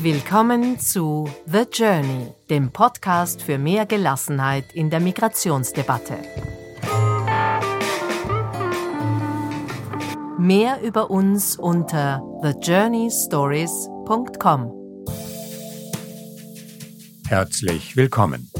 Willkommen zu The Journey, dem Podcast für mehr Gelassenheit in der Migrationsdebatte. Mehr über uns unter thejourneystories.com. Herzlich willkommen.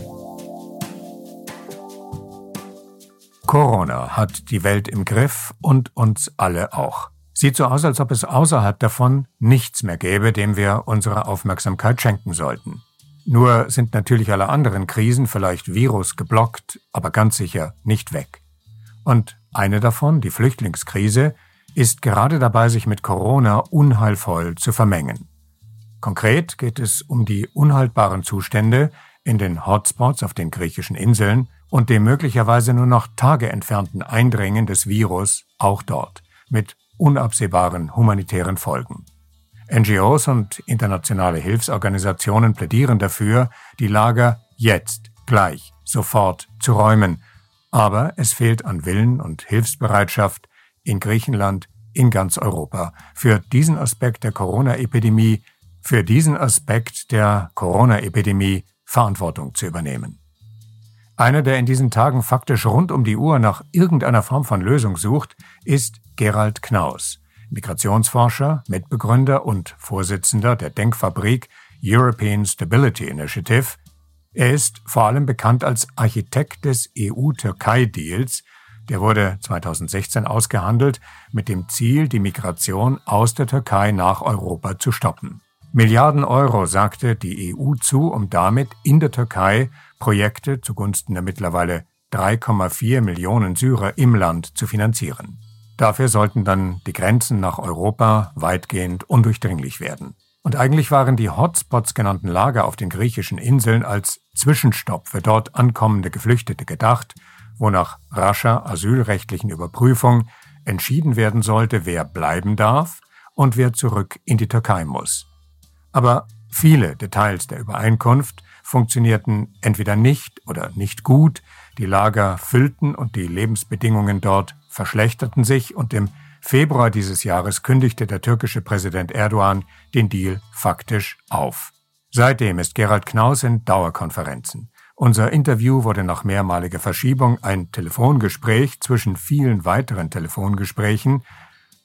Corona hat die Welt im Griff und uns alle auch. Sieht so aus, als ob es außerhalb davon nichts mehr gäbe, dem wir unsere Aufmerksamkeit schenken sollten. Nur sind natürlich alle anderen Krisen vielleicht Virus geblockt, aber ganz sicher nicht weg. Und eine davon, die Flüchtlingskrise, ist gerade dabei, sich mit Corona unheilvoll zu vermengen. Konkret geht es um die unhaltbaren Zustände in den Hotspots auf den griechischen Inseln und dem möglicherweise nur noch Tage entfernten Eindringen des Virus auch dort, mit unabsehbaren humanitären Folgen. NGOs und internationale Hilfsorganisationen plädieren dafür, die Lager jetzt, gleich, sofort zu räumen. Aber es fehlt an Willen und Hilfsbereitschaft in Griechenland, in ganz Europa, für diesen Aspekt der Corona-Epidemie, für diesen Aspekt der Corona-Epidemie Verantwortung zu übernehmen. Einer, der in diesen Tagen faktisch rund um die Uhr nach irgendeiner Form von Lösung sucht, ist Gerald Knaus, Migrationsforscher, Mitbegründer und Vorsitzender der Denkfabrik European Stability Initiative. Er ist vor allem bekannt als Architekt des EU-Türkei-Deals, der wurde 2016 ausgehandelt mit dem Ziel, die Migration aus der Türkei nach Europa zu stoppen. Milliarden Euro sagte die EU zu, um damit in der Türkei Projekte zugunsten der mittlerweile 3,4 Millionen Syrer im Land zu finanzieren. Dafür sollten dann die Grenzen nach Europa weitgehend undurchdringlich werden. Und eigentlich waren die Hotspots genannten Lager auf den griechischen Inseln als Zwischenstopp für dort ankommende Geflüchtete gedacht, wo nach rascher asylrechtlichen Überprüfung entschieden werden sollte, wer bleiben darf und wer zurück in die Türkei muss. Aber viele Details der Übereinkunft funktionierten entweder nicht oder nicht gut, die Lager füllten und die Lebensbedingungen dort verschlechterten sich und im Februar dieses Jahres kündigte der türkische Präsident Erdogan den Deal faktisch auf. Seitdem ist Gerald Knaus in Dauerkonferenzen. Unser Interview wurde nach mehrmaliger Verschiebung ein Telefongespräch zwischen vielen weiteren Telefongesprächen,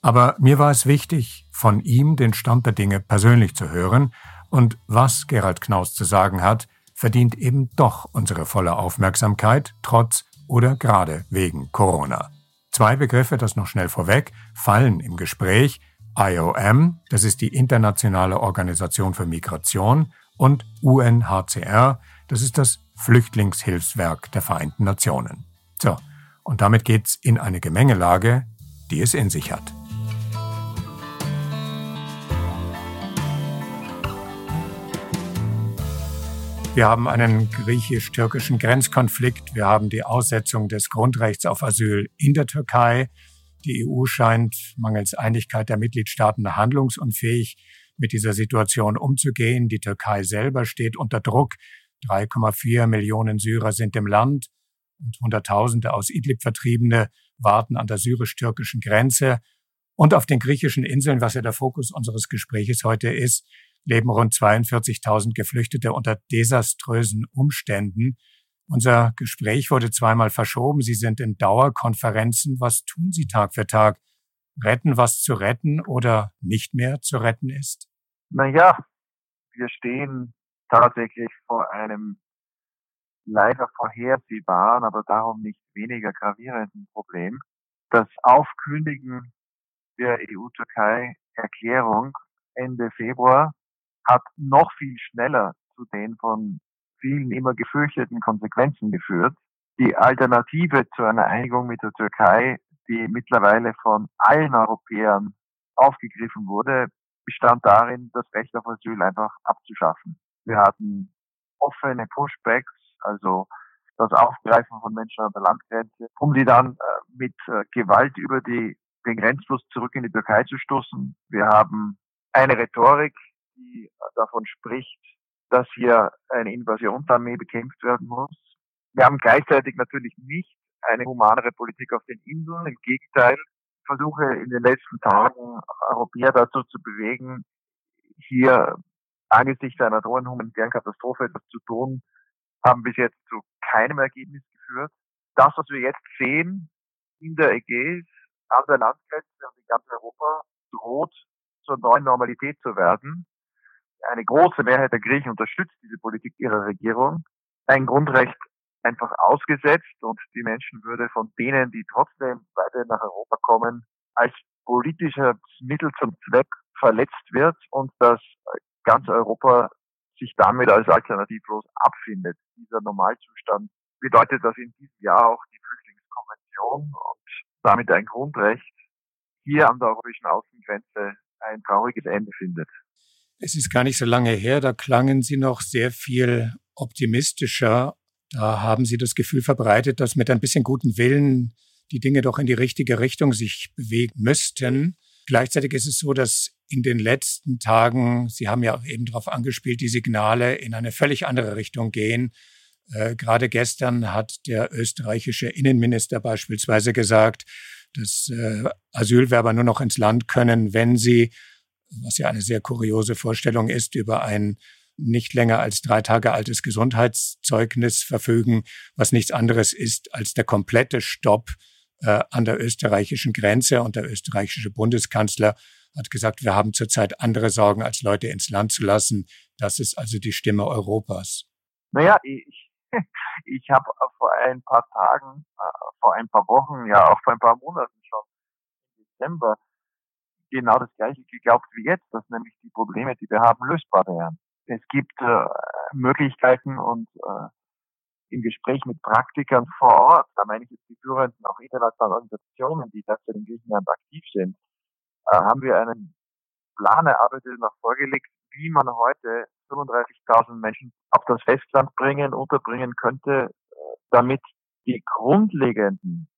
aber mir war es wichtig, von ihm den Stand der Dinge persönlich zu hören, und was Gerald Knaus zu sagen hat, verdient eben doch unsere volle Aufmerksamkeit, trotz oder gerade wegen Corona. Zwei Begriffe, das noch schnell vorweg, fallen im Gespräch. IOM, das ist die Internationale Organisation für Migration, und UNHCR, das ist das Flüchtlingshilfswerk der Vereinten Nationen. So, und damit geht's in eine Gemengelage, die es in sich hat. Wir haben einen griechisch-türkischen Grenzkonflikt. Wir haben die Aussetzung des Grundrechts auf Asyl in der Türkei. Die EU scheint mangels Einigkeit der Mitgliedstaaten handlungsunfähig mit dieser Situation umzugehen. Die Türkei selber steht unter Druck. 3,4 Millionen Syrer sind im Land und Hunderttausende aus Idlib Vertriebene warten an der syrisch-türkischen Grenze. Und auf den griechischen Inseln, was ja der Fokus unseres Gespräches heute ist, leben rund 42.000 Geflüchtete unter desaströsen Umständen. Unser Gespräch wurde zweimal verschoben. Sie sind in Dauerkonferenzen. Was tun Sie Tag für Tag? Retten, was zu retten oder nicht mehr zu retten ist? Naja, wir stehen tatsächlich vor einem leider vorhersehbaren, aber darum nicht weniger gravierenden Problem. Das Aufkündigen der EU-Türkei-Erklärung Ende Februar hat noch viel schneller zu den von vielen immer gefürchteten Konsequenzen geführt. Die Alternative zu einer Einigung mit der Türkei, die mittlerweile von allen Europäern aufgegriffen wurde, bestand darin, das Recht auf Asyl einfach abzuschaffen. Wir hatten offene Pushbacks, also das Aufgreifen von Menschen an der Landgrenze, um sie dann äh, mit äh, Gewalt über die, den Grenzfluss zurück in die Türkei zu stoßen. Wir haben eine Rhetorik, die davon spricht, dass hier eine Invasionsarmee bekämpft werden muss. Wir haben gleichzeitig natürlich nicht eine humanere Politik auf den Inseln. Im Gegenteil, versuche in den letzten Tagen Europäer dazu zu bewegen, hier angesichts einer drohenden humanitären Katastrophe etwas zu tun, haben bis jetzt zu keinem Ergebnis geführt. Das, was wir jetzt sehen in der Ägäis, an der Landgrenze und in ganz Europa, droht zur neuen Normalität zu werden. Eine große Mehrheit der Griechen unterstützt diese Politik ihrer Regierung. Ein Grundrecht einfach ausgesetzt und die Menschenwürde von denen, die trotzdem weiter nach Europa kommen, als politischer Mittel zum Zweck verletzt wird und dass ganz Europa sich damit als alternativlos abfindet. Dieser Normalzustand bedeutet, dass in diesem Jahr auch die Flüchtlingskonvention und damit ein Grundrecht hier an der europäischen Außengrenze ein trauriges Ende findet. Es ist gar nicht so lange her, da klangen Sie noch sehr viel optimistischer. Da haben Sie das Gefühl verbreitet, dass mit ein bisschen guten Willen die Dinge doch in die richtige Richtung sich bewegen müssten. Gleichzeitig ist es so, dass in den letzten Tagen, Sie haben ja eben darauf angespielt, die Signale in eine völlig andere Richtung gehen. Äh, gerade gestern hat der österreichische Innenminister beispielsweise gesagt, dass äh, Asylwerber nur noch ins Land können, wenn sie, was ja eine sehr kuriose Vorstellung ist, über ein nicht länger als drei Tage altes Gesundheitszeugnis verfügen, was nichts anderes ist als der komplette Stopp äh, an der österreichischen Grenze. Und der österreichische Bundeskanzler hat gesagt, wir haben zurzeit andere Sorgen, als Leute ins Land zu lassen. Das ist also die Stimme Europas. Naja, ich, ich habe vor ein paar Tagen, äh, vor ein paar Wochen, ja auch vor ein paar Monaten schon im Dezember genau das gleiche geglaubt wie jetzt, dass nämlich die Probleme, die wir haben, lösbar wären. Es gibt äh, Möglichkeiten und äh, im Gespräch mit Praktikern vor Ort, da meine ich jetzt die führenden auch internationalen Organisationen, die derzeit in Griechenland aktiv sind, äh, haben wir einen Plan erarbeitet und auch vorgelegt, wie man heute 35.000 Menschen auf das Festland bringen, unterbringen könnte, äh, damit die grundlegenden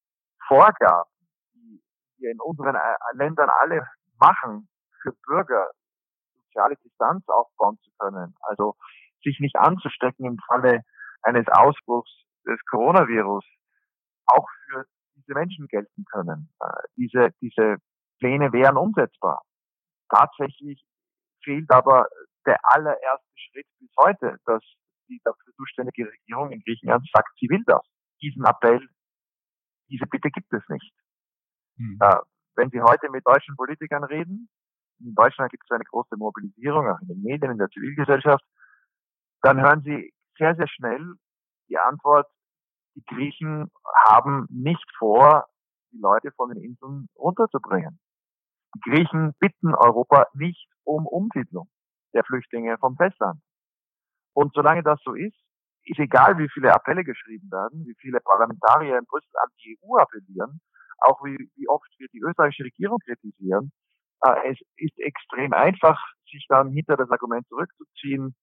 Vorgaben, die wir in unseren äh, Ländern alle machen, für Bürger soziale Distanz aufbauen zu können, also sich nicht anzustecken im Falle eines Ausbruchs des Coronavirus, auch für diese Menschen gelten können. Äh, diese, diese Pläne wären umsetzbar. Tatsächlich fehlt aber der allererste Schritt bis heute, dass die dafür zuständige Regierung in Griechenland sagt, sie will das. Diesen Appell, diese Bitte gibt es nicht. Hm. Wenn Sie heute mit deutschen Politikern reden, in Deutschland gibt es eine große Mobilisierung, auch in den Medien, in der Zivilgesellschaft, dann hören Sie sehr, sehr schnell die Antwort, die Griechen haben nicht vor, die Leute von den Inseln runterzubringen. Die Griechen bitten Europa nicht um Umsiedlung der Flüchtlinge vom Festland. Und solange das so ist, ist egal, wie viele Appelle geschrieben werden, wie viele Parlamentarier in Brüssel an die EU appellieren, auch wie, wie oft wir die österreichische Regierung kritisieren. Äh, es ist extrem einfach, sich dann hinter das Argument zurückzuziehen,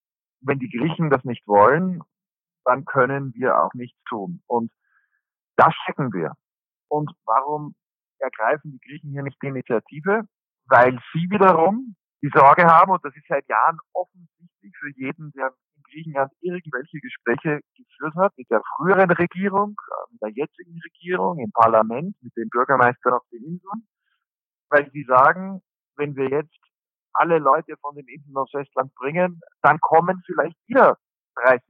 wenn die Griechen das nicht wollen, dann können wir auch nichts tun. Und das checken wir. Und warum ergreifen die Griechen hier nicht die Initiative? Weil sie wiederum die Sorge haben, und das ist seit Jahren offensichtlich für jeden, der Griechenland irgendwelche Gespräche geführt hat, mit der früheren Regierung, mit der jetzigen Regierung, im Parlament, mit den Bürgermeistern auf den Inseln, weil sie sagen, wenn wir jetzt alle Leute von den Inseln aufs Festland bringen, dann kommen vielleicht wieder 30.000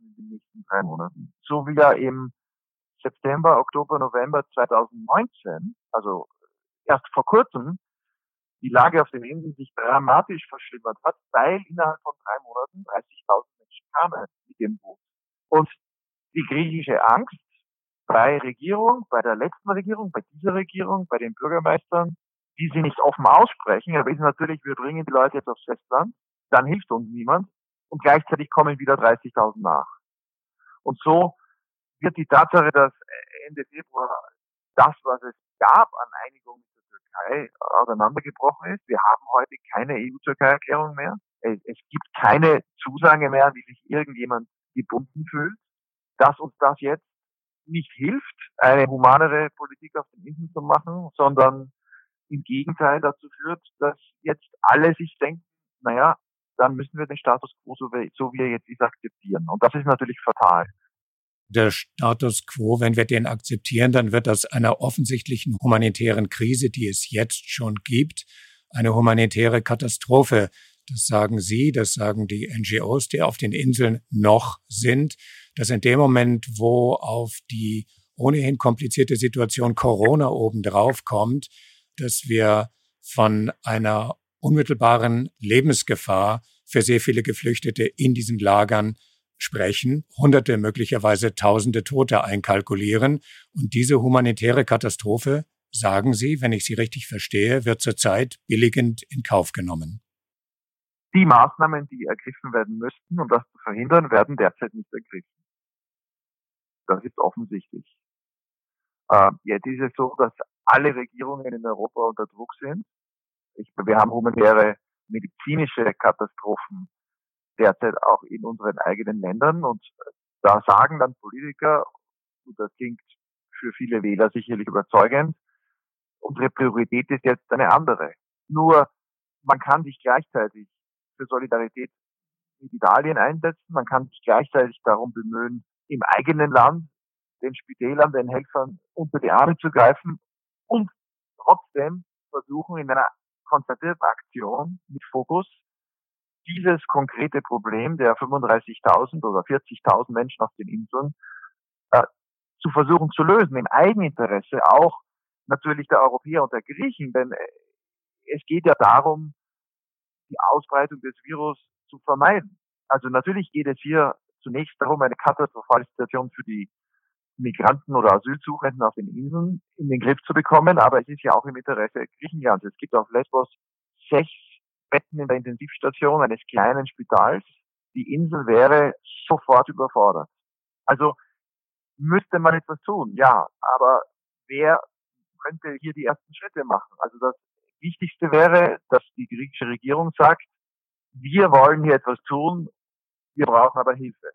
in den nächsten drei Monaten. So wie ja im September, Oktober, November 2019, also erst vor kurzem, die Lage auf den Inseln sich dramatisch verschlimmert hat, weil innerhalb von drei Monaten 30.000 Menschen kamen mit dem Boot. Und die griechische Angst bei Regierung, bei der letzten Regierung, bei dieser Regierung, bei den Bürgermeistern, die sie nicht offen aussprechen, aber ist natürlich, wir bringen die Leute jetzt aufs Festland, dann hilft uns niemand und gleichzeitig kommen wieder 30.000 nach. Und so wird die Tatsache, dass Ende Februar das, was es gab an Einigung mit der Türkei, auseinandergebrochen ist. Wir haben heute keine EU-Türkei-Erklärung mehr. Es, es gibt keine Zusage mehr, wie sich irgendjemand gebunden fühlt. Dass uns das jetzt nicht hilft, eine humanere Politik auf den Inseln zu machen, sondern im Gegenteil dazu führt, dass jetzt alle sich denken, naja, dann müssen wir den Status quo, so wie er jetzt ist, akzeptieren. Und das ist natürlich fatal. Der Status quo, wenn wir den akzeptieren, dann wird das einer offensichtlichen humanitären Krise, die es jetzt schon gibt, eine humanitäre Katastrophe. Das sagen Sie, das sagen die NGOs, die auf den Inseln noch sind, dass in dem Moment, wo auf die ohnehin komplizierte Situation Corona obendrauf kommt, dass wir von einer unmittelbaren Lebensgefahr für sehr viele Geflüchtete in diesen Lagern sprechen, Hunderte, möglicherweise Tausende Tote einkalkulieren. Und diese humanitäre Katastrophe, sagen Sie, wenn ich Sie richtig verstehe, wird zurzeit billigend in Kauf genommen. Die Maßnahmen, die ergriffen werden müssten, um das zu verhindern, werden derzeit nicht ergriffen. Das ist offensichtlich. Äh, jetzt ist es so, dass alle Regierungen in Europa unter Druck sind. Ich, wir haben humanitäre medizinische Katastrophen derzeit auch in unseren eigenen Ländern. Und da sagen dann Politiker, und das klingt für viele Wähler sicherlich überzeugend, unsere Priorität ist jetzt eine andere. Nur man kann sich gleichzeitig für Solidarität mit Italien einsetzen, man kann sich gleichzeitig darum bemühen, im eigenen Land den Spitälern, den Helfern unter die Arme zu greifen und trotzdem versuchen in einer konzentrierten Aktion mit Fokus dieses konkrete Problem der 35.000 oder 40.000 Menschen auf den Inseln äh, zu versuchen zu lösen, im Eigeninteresse auch natürlich der Europäer und der Griechen, denn äh, es geht ja darum, die Ausbreitung des Virus zu vermeiden. Also natürlich geht es hier zunächst darum, eine katastrophale Situation für die Migranten oder Asylsuchenden auf den Inseln in den Griff zu bekommen, aber es ist ja auch im Interesse Griechenlands. Es gibt auf Lesbos sechs Betten in der Intensivstation eines kleinen Spitals. Die Insel wäre sofort überfordert. Also müsste man etwas tun, ja, aber wer könnte hier die ersten Schritte machen? Also das Wichtigste wäre, dass die griechische Regierung sagt, wir wollen hier etwas tun, wir brauchen aber Hilfe.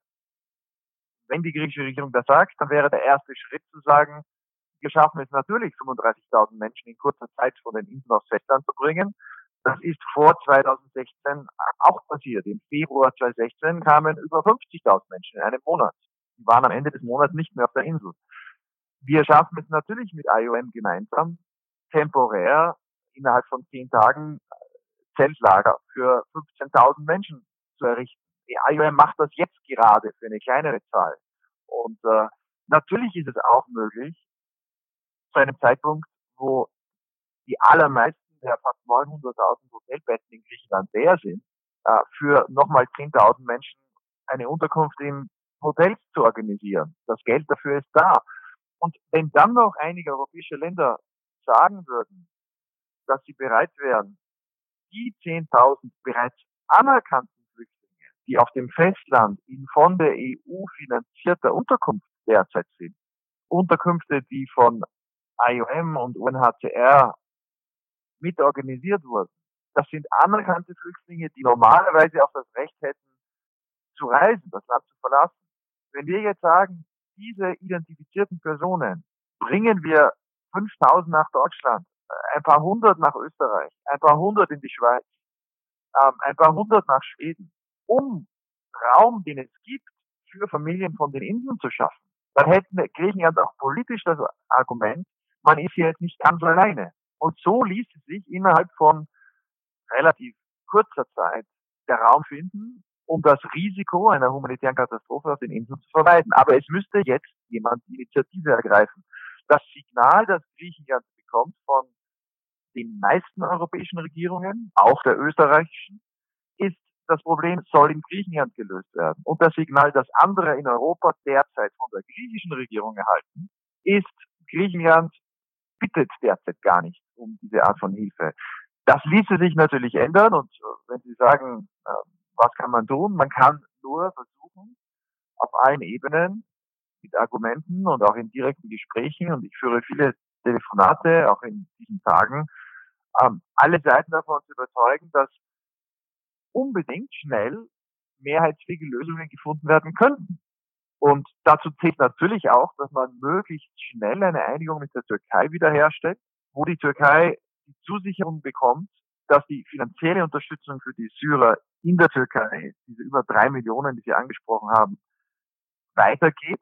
Wenn die griechische Regierung das sagt, dann wäre der erste Schritt zu sagen, wir schaffen es natürlich, 35.000 Menschen in kurzer Zeit von den Inseln aufs Festland zu bringen. Das ist vor 2016 auch passiert. Im Februar 2016 kamen über 50.000 Menschen in einem Monat. Die waren am Ende des Monats nicht mehr auf der Insel. Wir schaffen es natürlich mit IOM gemeinsam, temporär innerhalb von zehn Tagen Zeltlager für 15.000 Menschen zu errichten. Die IOM macht das jetzt gerade für eine kleinere Zahl. Und äh, natürlich ist es auch möglich, zu einem Zeitpunkt, wo die allermeisten der fast 900.000 Hotelbetten in Griechenland leer sind, äh, für nochmal 10.000 Menschen eine Unterkunft in Hotels zu organisieren. Das Geld dafür ist da. Und wenn dann noch einige europäische Länder sagen würden, dass sie bereit wären, die 10.000 bereits anerkannten Flüchtlinge, die auf dem Festland in von der EU finanzierter Unterkunft derzeit sind, Unterkünfte, die von IOM und UNHCR mit organisiert wurden. Das sind anerkannte Flüchtlinge, die normalerweise auch das Recht hätten, zu reisen, das Land zu verlassen. Wenn wir jetzt sagen, diese identifizierten Personen bringen wir 5000 nach Deutschland, ein paar hundert nach Österreich, ein paar hundert in die Schweiz, ähm, ein paar hundert nach Schweden, um Raum, den es gibt, für Familien von den Inseln zu schaffen, dann hätten Griechenland auch politisch das Argument, man ist hier jetzt nicht ganz alleine. Und so ließ es sich innerhalb von relativ kurzer Zeit der Raum finden, um das Risiko einer humanitären Katastrophe auf den Inseln zu vermeiden. Aber es müsste jetzt jemand die Initiative ergreifen. Das Signal, das Griechenland bekommt von den meisten europäischen Regierungen, auch der österreichischen, ist, das Problem soll in Griechenland gelöst werden. Und das Signal, das andere in Europa derzeit von der griechischen Regierung erhalten, ist, Griechenland bittet derzeit gar nicht um diese Art von Hilfe. Das ließe sich natürlich ändern und äh, wenn Sie sagen, äh, was kann man tun? Man kann nur versuchen, auf allen Ebenen mit Argumenten und auch in direkten Gesprächen, und ich führe viele Telefonate, auch in diesen Tagen, ähm, alle Seiten davon zu überzeugen, dass unbedingt schnell mehrheitsfähige Lösungen gefunden werden könnten. Und dazu zählt natürlich auch, dass man möglichst schnell eine Einigung mit der Türkei wiederherstellt, wo die Türkei die Zusicherung bekommt, dass die finanzielle Unterstützung für die Syrer in der Türkei, diese über drei Millionen, die Sie angesprochen haben, weitergeht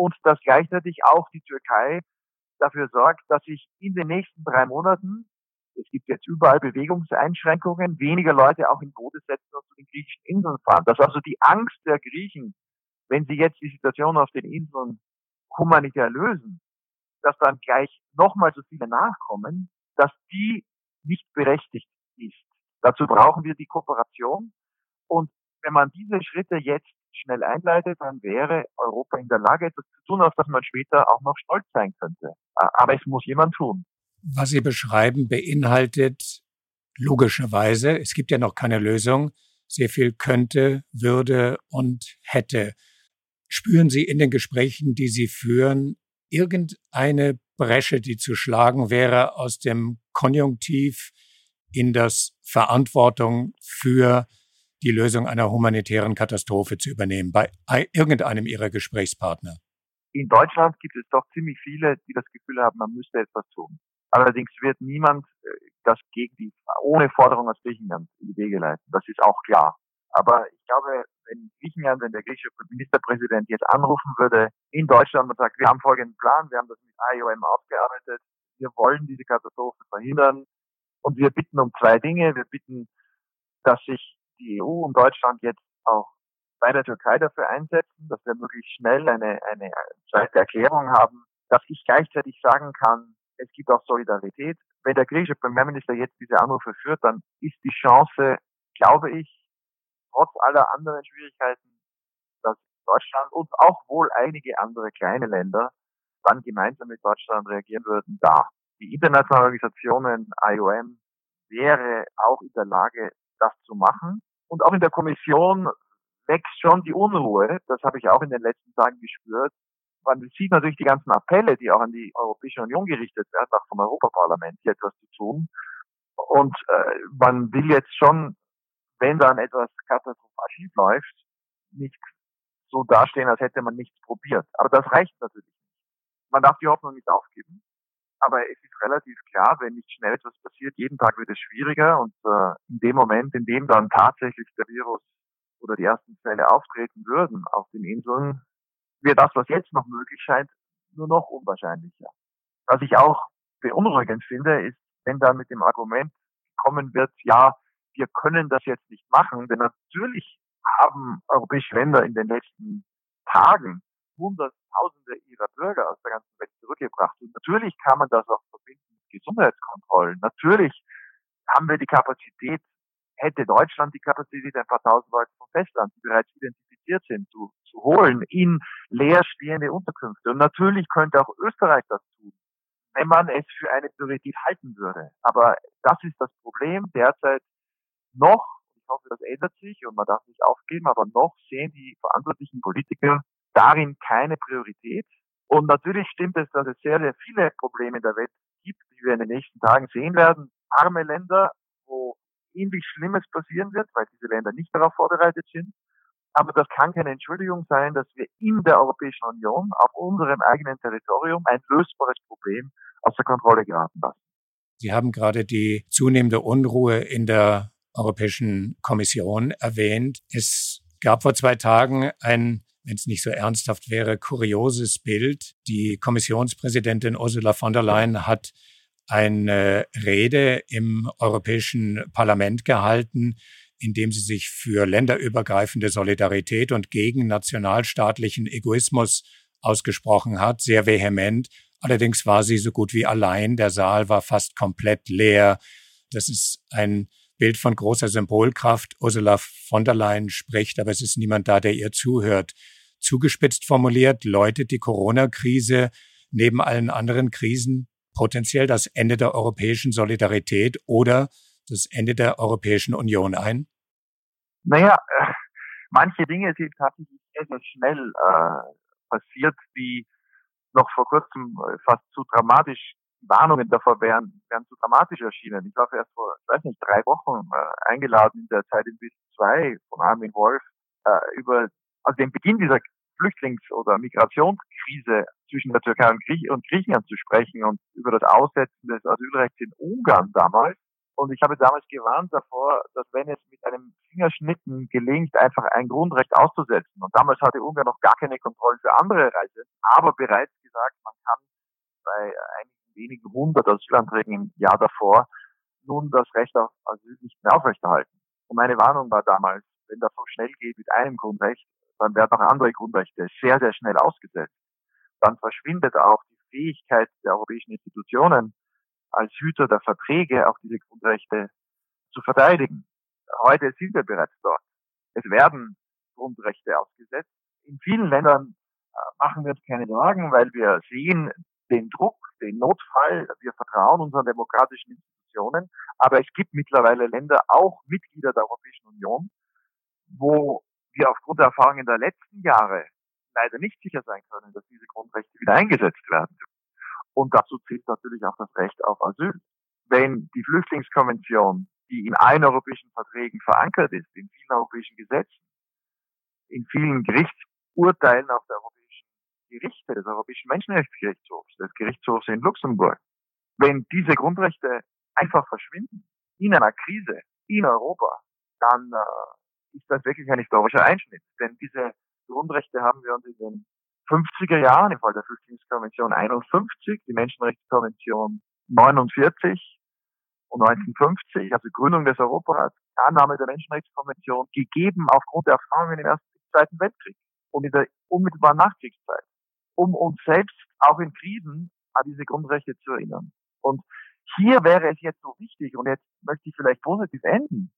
und dass gleichzeitig auch die Türkei dafür sorgt, dass sich in den nächsten drei Monaten Es gibt jetzt überall Bewegungseinschränkungen, weniger Leute auch in Boote setzen und zu den griechischen Inseln fahren. Dass also die Angst der Griechen, wenn sie jetzt die Situation auf den Inseln humanitär lösen, dass dann gleich nochmal so viele nachkommen, dass die nicht berechtigt ist. Dazu brauchen wir die Kooperation. Und wenn man diese Schritte jetzt schnell einleitet, dann wäre Europa in der Lage, etwas zu tun, auf das man später auch noch stolz sein könnte. Aber es muss jemand tun. Was Sie beschreiben, beinhaltet logischerweise, es gibt ja noch keine Lösung, sehr viel könnte, würde und hätte. Spüren Sie in den Gesprächen, die Sie führen, irgendeine Bresche, die zu schlagen wäre aus dem Konjunktiv in das Verantwortung für die Lösung einer humanitären Katastrophe zu übernehmen bei irgendeinem Ihrer Gesprächspartner? In Deutschland gibt es doch ziemlich viele, die das Gefühl haben, man müsste etwas tun. Allerdings wird niemand äh, das gegen die, ohne Forderung aus Griechenland in die Wege leiten. Das ist auch klar. Aber ich glaube, wenn Griechenland, wenn der griechische Ministerpräsident jetzt anrufen würde in Deutschland und sagt, wir haben folgenden Plan, wir haben das mit IOM aufgearbeitet, wir wollen diese Katastrophe verhindern und wir bitten um zwei Dinge. Wir bitten, dass sich die EU und Deutschland jetzt auch bei der Türkei dafür einsetzen, dass wir möglichst schnell eine, eine zweite Erklärung haben, dass ich gleichzeitig sagen kann, es gibt auch Solidarität. Wenn der griechische Premierminister jetzt diese Anrufe führt, dann ist die Chance, glaube ich, trotz aller anderen Schwierigkeiten, dass Deutschland und auch wohl einige andere kleine Länder dann gemeinsam mit Deutschland reagieren würden, da. Die internationalen Organisationen, IOM, wäre auch in der Lage, das zu machen. Und auch in der Kommission wächst schon die Unruhe. Das habe ich auch in den letzten Tagen gespürt. Man sieht natürlich die ganzen Appelle, die auch an die Europäische Union gerichtet werden, auch vom Europaparlament, hier etwas zu tun. Und äh, man will jetzt schon, wenn dann etwas katastrophal schief läuft, nicht so dastehen, als hätte man nichts probiert. Aber das reicht natürlich nicht. Man darf die Hoffnung nicht aufgeben. Aber es ist relativ klar, wenn nicht schnell etwas passiert, jeden Tag wird es schwieriger und äh, in dem Moment, in dem dann tatsächlich der Virus oder die ersten Fälle auftreten würden auf den Inseln, wird das, was jetzt noch möglich scheint, nur noch unwahrscheinlicher. Was ich auch beunruhigend finde, ist, wenn dann mit dem Argument kommen wird, ja, wir können das jetzt nicht machen, denn natürlich haben europäische Länder in den letzten Tagen Hunderttausende ihrer Bürger aus der ganzen Welt zurückgebracht. Und natürlich kann man das auch verbinden mit Gesundheitskontrollen. Natürlich haben wir die Kapazität, hätte Deutschland die Kapazität, ein paar tausend Leute vom Festland, die bereits identifiziert sind, zu, zu holen in leerstehende Unterkünfte. Und natürlich könnte auch Österreich das tun, wenn man es für eine Priorität halten würde. Aber das ist das Problem derzeit noch. Ich hoffe, das ändert sich und man darf nicht aufgeben, aber noch sehen die verantwortlichen Politiker darin keine Priorität. Und natürlich stimmt es, dass es sehr, sehr viele Probleme in der Welt gibt, die wir in den nächsten Tagen sehen werden. Arme Länder, wo ähnlich Schlimmes passieren wird, weil diese Länder nicht darauf vorbereitet sind. Aber das kann keine Entschuldigung sein, dass wir in der Europäischen Union auf unserem eigenen Territorium ein lösbares Problem aus der Kontrolle geraten lassen. Sie haben gerade die zunehmende Unruhe in der Europäischen Kommission erwähnt. Es gab vor zwei Tagen ein wenn es nicht so ernsthaft wäre, kurioses Bild. Die Kommissionspräsidentin Ursula von der Leyen hat eine Rede im Europäischen Parlament gehalten, in dem sie sich für länderübergreifende Solidarität und gegen nationalstaatlichen Egoismus ausgesprochen hat, sehr vehement. Allerdings war sie so gut wie allein. Der Saal war fast komplett leer. Das ist ein Bild von großer Symbolkraft. Ursula von der Leyen spricht, aber es ist niemand da, der ihr zuhört. Zugespitzt formuliert läutet die Corona-Krise neben allen anderen Krisen potenziell das Ende der europäischen Solidarität oder das Ende der Europäischen Union ein? Naja, äh, manche Dinge sind tatsächlich sehr, sehr schnell äh, passiert, wie noch vor kurzem äh, fast zu dramatisch Warnungen davor wären, wären zu dramatisch erschienen. Ich war erst vor, ich weiß nicht, drei Wochen äh, eingeladen in der Zeit in bis zwei von Armin Wolf äh, über also den Beginn dieser Flüchtlings- oder Migrationskrise zwischen der Türkei und, Griech und Griechenland zu sprechen und über das Aussetzen des Asylrechts in Ungarn damals. Und ich habe damals gewarnt davor, dass wenn es mit einem Fingerschnitten gelingt, einfach ein Grundrecht auszusetzen. Und damals hatte Ungarn noch gar keine Kontrollen für andere Reise, aber bereits gesagt, man kann bei einigen wenigen hundert Asylanträgen im Jahr davor nun das Recht auf Asyl nicht mehr aufrechterhalten. Und meine Warnung war damals, wenn das so schnell geht mit einem Grundrecht, dann werden auch andere Grundrechte sehr, sehr schnell ausgesetzt. Dann verschwindet auch die Fähigkeit der europäischen Institutionen, als Hüter der Verträge auch diese Grundrechte zu verteidigen. Heute sind wir bereits dort. Es werden Grundrechte ausgesetzt. In vielen Ländern äh, machen wir uns keine Sorgen, weil wir sehen den Druck, den Notfall. Wir vertrauen unseren demokratischen Institutionen. Aber es gibt mittlerweile Länder, auch Mitglieder der Europäischen Union, wo wir aufgrund der Erfahrungen der letzten Jahre leider nicht sicher sein können, dass diese Grundrechte wieder eingesetzt werden. Und dazu zählt natürlich auch das Recht auf Asyl. Wenn die Flüchtlingskonvention, die in allen europäischen Verträgen verankert ist, in vielen europäischen Gesetzen, in vielen Gerichtsurteilen auf der europäischen Gerichte, des Europäischen Menschenrechtsgerichtshofs, des Gerichtshofs in Luxemburg, wenn diese Grundrechte einfach verschwinden in einer Krise in Europa, dann äh, ist das wirklich ein historischer Einschnitt. Denn diese Grundrechte haben wir uns in den 50er Jahren, im Fall der Flüchtlingskonvention 51, die Menschenrechtskonvention 49 und 1950, also Gründung des Europarats, Annahme der Menschenrechtskonvention, gegeben aufgrund der Erfahrungen im Ersten und Zweiten Weltkrieg und in der unmittelbaren Nachkriegszeit, um uns selbst auch in Krisen an diese Grundrechte zu erinnern. Und hier wäre es jetzt so wichtig, und jetzt möchte ich vielleicht positiv enden,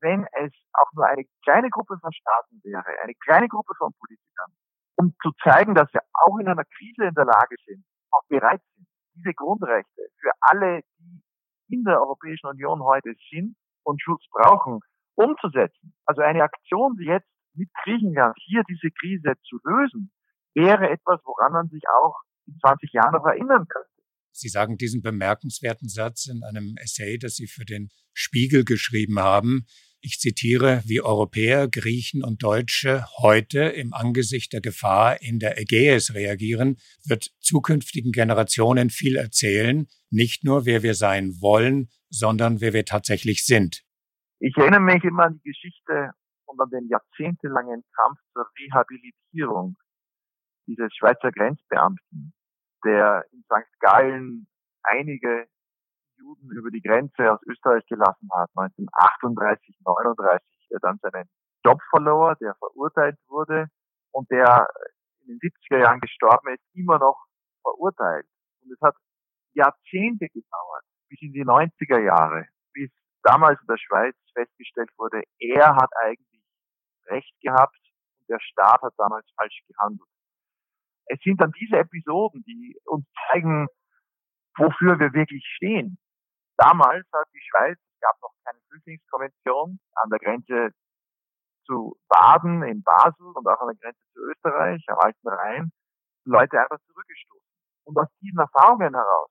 wenn es auch nur eine kleine Gruppe von Staaten wäre, eine kleine Gruppe von Politikern, um zu zeigen, dass wir auch in einer Krise in der Lage sind, auch bereit sind, diese Grundrechte für alle, die in der Europäischen Union heute sind und Schutz brauchen, umzusetzen. Also eine Aktion, wie jetzt mit Griechenland hier diese Krise zu lösen, wäre etwas, woran man sich auch in 20 Jahren noch erinnern könnte. Sie sagen diesen bemerkenswerten Satz in einem Essay, das Sie für den Spiegel geschrieben haben. Ich zitiere, wie Europäer, Griechen und Deutsche heute im Angesicht der Gefahr in der Ägäis reagieren, wird zukünftigen Generationen viel erzählen, nicht nur wer wir sein wollen, sondern wer wir tatsächlich sind. Ich erinnere mich immer an die Geschichte und an den jahrzehntelangen Kampf zur Rehabilitierung dieses Schweizer Grenzbeamten, der in St. Gallen einige Juden über die Grenze aus Österreich gelassen hat, 1938, 39, der dann seinen Job verlor, der verurteilt wurde und der in den 70er Jahren gestorben ist, immer noch verurteilt. Und es hat Jahrzehnte gedauert, bis in die 90er Jahre, bis damals in der Schweiz festgestellt wurde, er hat eigentlich Recht gehabt und der Staat hat damals falsch gehandelt es sind dann diese Episoden, die uns zeigen, wofür wir wirklich stehen. Damals hat die Schweiz, es gab noch keine Flüchtlingskonvention an der Grenze zu Baden in Basel und auch an der Grenze zu Österreich am Alten Rhein Leute einfach zurückgestoßen. Und aus diesen Erfahrungen heraus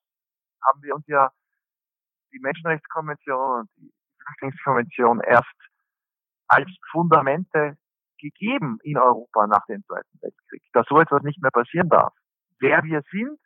haben wir uns ja die Menschenrechtskonvention und die Flüchtlingskonvention erst als Fundamente gegeben in Europa nach dem Zweiten Weltkrieg, dass so etwas nicht mehr passieren darf. Wer wir sind,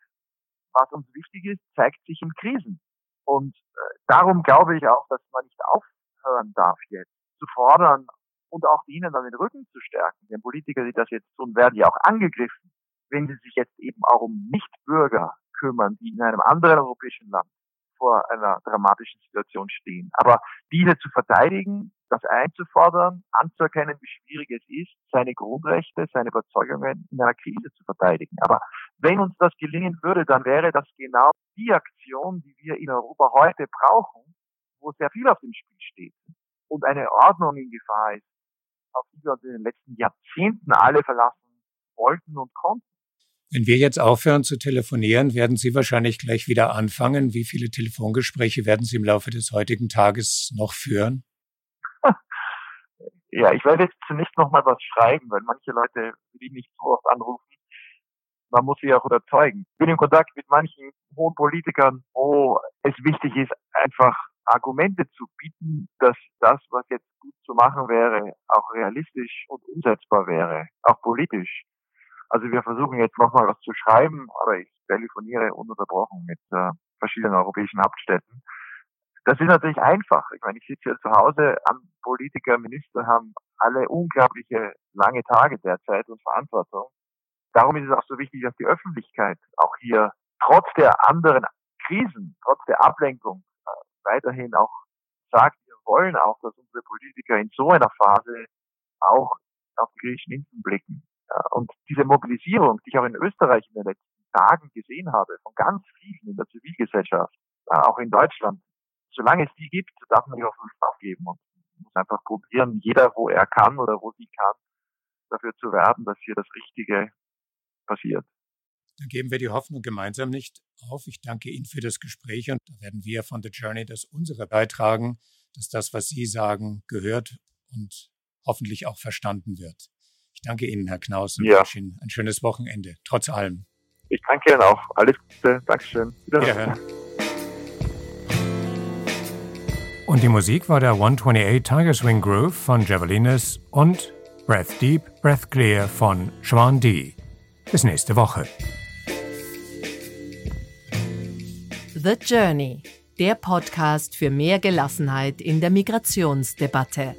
was uns wichtig ist, zeigt sich in Krisen. Und äh, darum glaube ich auch, dass man nicht aufhören darf jetzt zu fordern und auch ihnen dann den Rücken zu stärken. Denn Politiker, die das jetzt tun, werden ja auch angegriffen, wenn sie sich jetzt eben auch um Nichtbürger kümmern, die in einem anderen europäischen Land vor einer dramatischen Situation stehen. Aber diese zu verteidigen, das einzufordern, anzuerkennen, wie schwierig es ist, seine Grundrechte, seine Überzeugungen in einer Krise zu verteidigen. Aber wenn uns das gelingen würde, dann wäre das genau die Aktion, die wir in Europa heute brauchen, wo sehr viel auf dem Spiel steht und eine Ordnung in Gefahr ist, auf die wir uns in den letzten Jahrzehnten alle verlassen wollten und konnten. Wenn wir jetzt aufhören zu telefonieren, werden Sie wahrscheinlich gleich wieder anfangen. Wie viele Telefongespräche werden Sie im Laufe des heutigen Tages noch führen? Ja, ich werde jetzt zunächst noch mal was schreiben, weil manche Leute ich nicht so oft anrufen. Man muss sie auch überzeugen. Ich bin in Kontakt mit manchen hohen Politikern, wo es wichtig ist, einfach Argumente zu bieten, dass das, was jetzt gut zu machen wäre, auch realistisch und umsetzbar wäre, auch politisch. Also wir versuchen jetzt nochmal was zu schreiben, aber ich telefoniere ununterbrochen mit äh, verschiedenen europäischen Hauptstädten. Das ist natürlich einfach. Ich meine, ich sitze hier zu Hause, Politiker, Minister haben alle unglaubliche lange Tage derzeit und Verantwortung. Darum ist es auch so wichtig, dass die Öffentlichkeit auch hier trotz der anderen Krisen, trotz der Ablenkung äh, weiterhin auch sagt, wir wollen auch, dass unsere Politiker in so einer Phase auch auf die griechischen Inseln blicken. Und diese Mobilisierung, die ich auch in Österreich in den letzten Tagen gesehen habe, von ganz vielen in der Zivilgesellschaft, auch in Deutschland, solange es die gibt, darf man die Hoffnung nicht aufgeben und muss einfach probieren, jeder, wo er kann oder wo sie kann, dafür zu werben, dass hier das Richtige passiert. Dann geben wir die Hoffnung gemeinsam nicht auf. Ich danke Ihnen für das Gespräch und da werden wir von The Journey das unsere beitragen, dass das, was Sie sagen, gehört und hoffentlich auch verstanden wird. Ich danke Ihnen, Herr Knaus, und ja. wünsche Ihnen ein schönes Wochenende, trotz allem. Ich danke Ihnen auch. Alles Gute. Dankeschön. Wiederhören. Und die Musik war der 128 Tiger Swing Groove von Javelinas und Breath Deep, Breath Clear von Schwan D. Bis nächste Woche. The Journey, der Podcast für mehr Gelassenheit in der Migrationsdebatte.